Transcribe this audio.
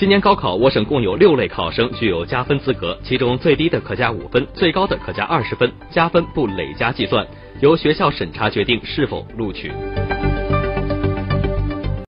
今年高考我省共有六类考生具有加分资格其中最低的可加五分最高的可加二十分加分不累加计算由学校审查决定是否录取。